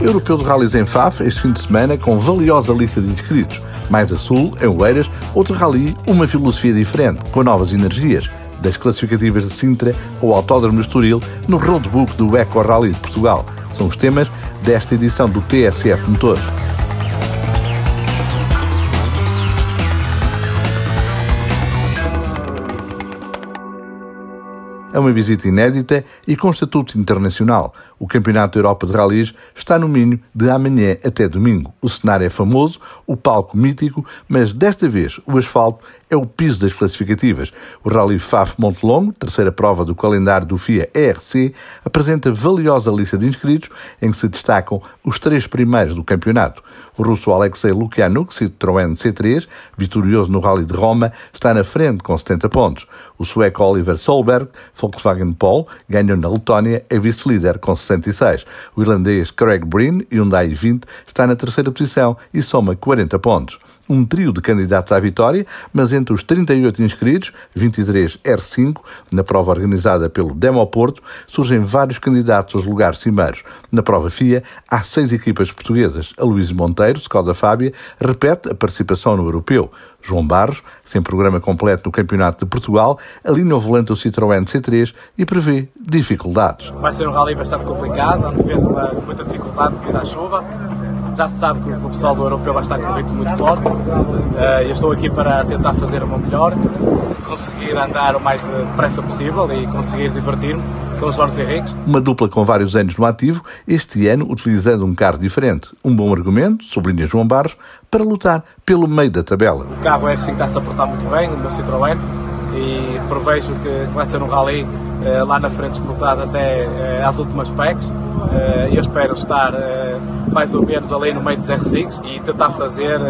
Europeu de Rallys em Faf, este fim de semana, com valiosa lista de inscritos. Mais a sul, em Oeiras, outro rally, uma filosofia diferente, com novas energias. Das classificativas de Sintra ao Autódromo de Estoril, no roadbook do Eco Rally de Portugal. São os temas desta edição do TSF Motores. É uma visita inédita e com estatuto internacional. O Campeonato Europa de Rallys está no Minho de amanhã até domingo. O cenário é famoso, o palco mítico, mas desta vez o asfalto é o piso das classificativas. O Rally FAF Montelongo, terceira prova do calendário do FIA ERC, apresenta valiosa lista de inscritos em que se destacam os três primeiros do campeonato. O russo Alexei Lukianuk, Citroën C3, vitorioso no Rally de Roma, está na frente com 70 pontos. O sueco Oliver Solberg, Volkswagen Polo, ganhou na Letónia, é vice-líder com 66. O irlandês Craig Breen, Hyundai 20, está na terceira posição e soma 40 pontos um trio de candidatos à vitória, mas entre os 38 inscritos, 23 R5, na prova organizada pelo Demo Porto, surgem vários candidatos aos lugares cimeiros. Na prova FIA, há seis equipas portuguesas. A Luís Monteiro, Skoda Fábia, repete a participação no europeu. João Barros, sem programa completo no Campeonato de Portugal, alinha o volante do Citroën C3 e prevê dificuldades. Vai ser um rally bastante complicado, onde vê-se muita dificuldade devido à chuva já se sabe que o pessoal do europeu vai estar com um ritmo muito forte. Uh, eu estou aqui para tentar fazer o meu melhor, conseguir andar o mais depressa possível e conseguir divertir-me com os Jorge Henriques. Uma dupla com vários anos no ativo, este ano utilizando um carro diferente. Um bom argumento, sublinha João Barros, para lutar pelo meio da tabela. O carro R5 está-se a portar muito bem, o meu Citroën, e prevejo que vai ser um rally uh, lá na frente disputado até uh, às últimas packs. Uh, eu espero estar mais ou menos ali no meio dos R5 e tentar fazer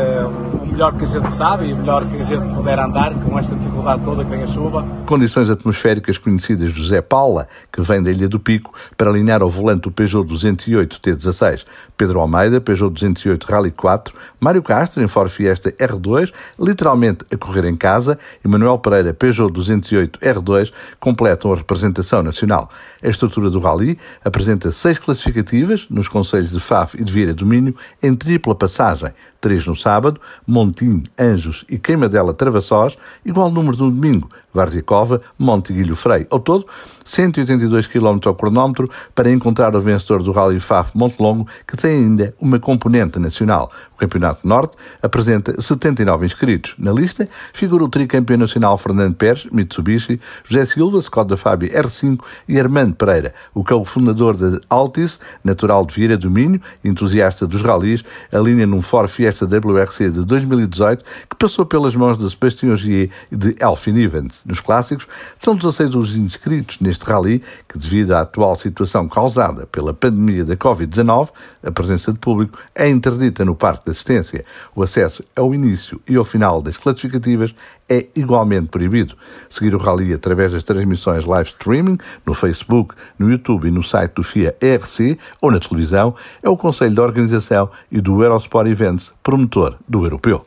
melhor que a gente sabe e o melhor que a gente puder andar com esta dificuldade toda que vem a chuva. Condições atmosféricas conhecidas de José Paula, que vem da Ilha do Pico, para alinhar ao volante do Peugeot 208 T16. Pedro Almeida, Peugeot 208 Rally 4, Mário Castro, em Ford Fiesta R2, literalmente a correr em casa, e Manuel Pereira, Peugeot 208 R2, completam a representação nacional. A estrutura do Rally apresenta seis classificativas nos conselhos de Faf e de Vieira do Minho em tripla passagem, três no sábado, Montim, Anjos e Queimadela Travassós, igual número no domingo, Várzea Cova, Monte Frei. Ao todo, 182 km ao cronómetro para encontrar o vencedor do Rally FAF Montelongo, que tem ainda uma componente nacional. O Campeonato Norte apresenta 79 inscritos. Na lista figura o tricampeão nacional Fernando Pérez, Mitsubishi, José Silva, Skoda Fábio R5 e Armando Pereira, o co-fundador da Altis, natural de Vieira do Minho, entusiasta dos rallies, a linha num Ford Fiesta WRC de 2018 que passou pelas mãos de Sebastião Gier e de Elfin Evans. Nos clássicos, são 16 os inscritos neste rally que, devido à atual situação causada pela pandemia da Covid-19, a presença de público é interdita no Parque de Assistência. O acesso ao início e ao final das classificativas é igualmente proibido. Seguir o rally através das transmissões live streaming no Facebook, no YouTube e no site do FIA ERC ou na televisão é o Conselho de Organização e do Eurosport Events, promotor do europeu.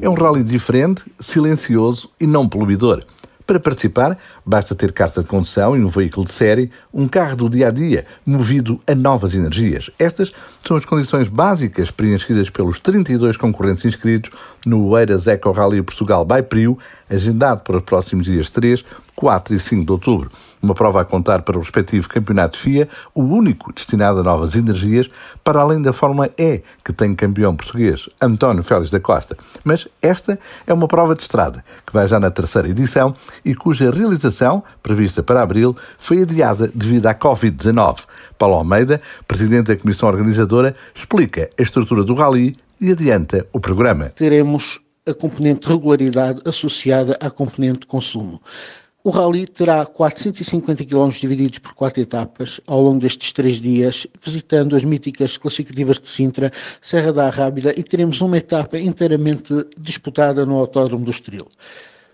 É um rally diferente, silencioso e não poluidor. Para participar, basta ter carta de condução e um veículo de série, um carro do dia a dia, movido a novas energias. Estas são as condições básicas preenchidas pelos 32 concorrentes inscritos no Eiras Eco Rally Portugal by Prio, agendado para os próximos dias 3, 4 e 5 de outubro. Uma prova a contar para o respectivo campeonato FIA, o único destinado a novas energias, para além da Fórmula E, que tem campeão português, António Félix da Costa. Mas esta é uma prova de estrada, que vai já na terceira edição e cuja realização, prevista para abril, foi adiada devido à Covid-19. Paulo Almeida, presidente da comissão organizadora, explica a estrutura do rally e adianta o programa. Teremos a componente de regularidade associada à componente consumo. O rally terá 450 km divididos por quatro etapas ao longo destes três dias, visitando as míticas classificativas de Sintra, Serra da Arrábida e teremos uma etapa inteiramente disputada no Autódromo do Estoril.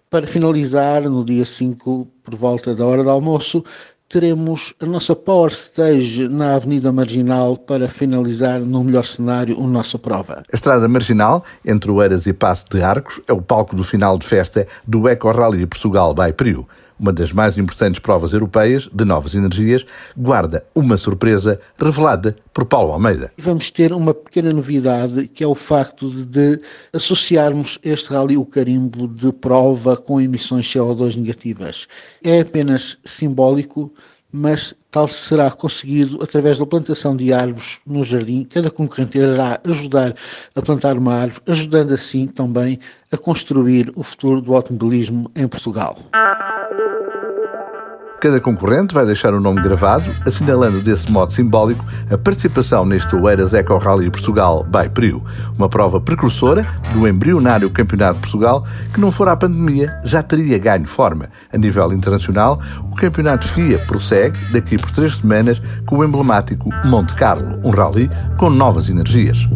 Para finalizar, no dia 5, por volta da hora do almoço, teremos a nossa Power Stage na Avenida Marginal para finalizar no melhor cenário a nossa prova. A Estrada Marginal, entre Oeiras e Passo de Arcos, é o palco do final de festa do Eco Rally Portugal by Prio. Uma das mais importantes provas europeias de novas energias, guarda uma surpresa revelada por Paulo Almeida. Vamos ter uma pequena novidade, que é o facto de associarmos este rally o carimbo de prova com emissões CO2 negativas. É apenas simbólico, mas tal será conseguido através da plantação de árvores no jardim. Cada concorrente irá ajudar a plantar uma árvore, ajudando assim também a construir o futuro do automobilismo em Portugal. Cada concorrente vai deixar o nome gravado, assinalando desse modo simbólico a participação neste Oeiras Eco Rally Portugal by Priu, uma prova precursora do embrionário Campeonato de Portugal que, não fora a pandemia, já teria ganho forma. A nível internacional, o Campeonato FIA prossegue daqui por três semanas com o emblemático Monte Carlo, um rally com novas energias.